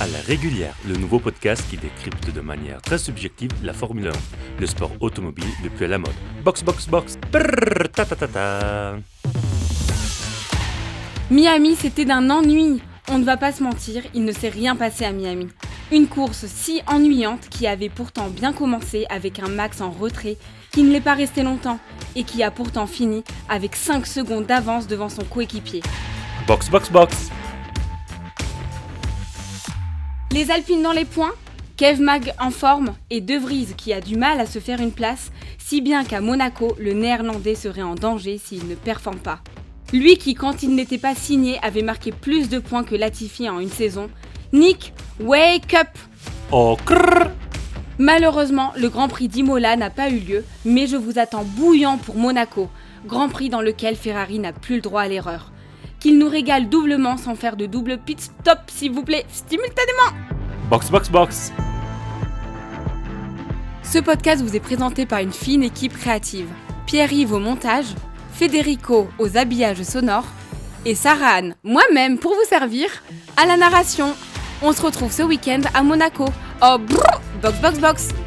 À la régulière, le nouveau podcast qui décrypte de manière très subjective la Formule 1, le sport automobile depuis à la mode. Box, box, box. Miami, c'était d'un ennui. On ne va pas se mentir, il ne s'est rien passé à Miami. Une course si ennuyante qui avait pourtant bien commencé avec un Max en retrait, qui ne l'est pas resté longtemps et qui a pourtant fini avec 5 secondes d'avance devant son coéquipier. Box, box, box. Les Alpines dans les points Kev Mag en forme et De Vries qui a du mal à se faire une place, si bien qu'à Monaco, le néerlandais serait en danger s'il ne performe pas. Lui qui, quand il n'était pas signé, avait marqué plus de points que Latifi en une saison. Nick, wake up Oh, crrr. Malheureusement, le Grand Prix d'Imola n'a pas eu lieu, mais je vous attends bouillant pour Monaco, Grand Prix dans lequel Ferrari n'a plus le droit à l'erreur. Qu'il nous régale doublement sans faire de double pit stop, s'il vous plaît, simultanément Box, box, box. Ce podcast vous est présenté par une fine équipe créative. Pierre-Yves au montage, Federico aux habillages sonores et Sarah Anne, moi-même pour vous servir, à la narration. On se retrouve ce week-end à Monaco. Oh, brrr, box, box, box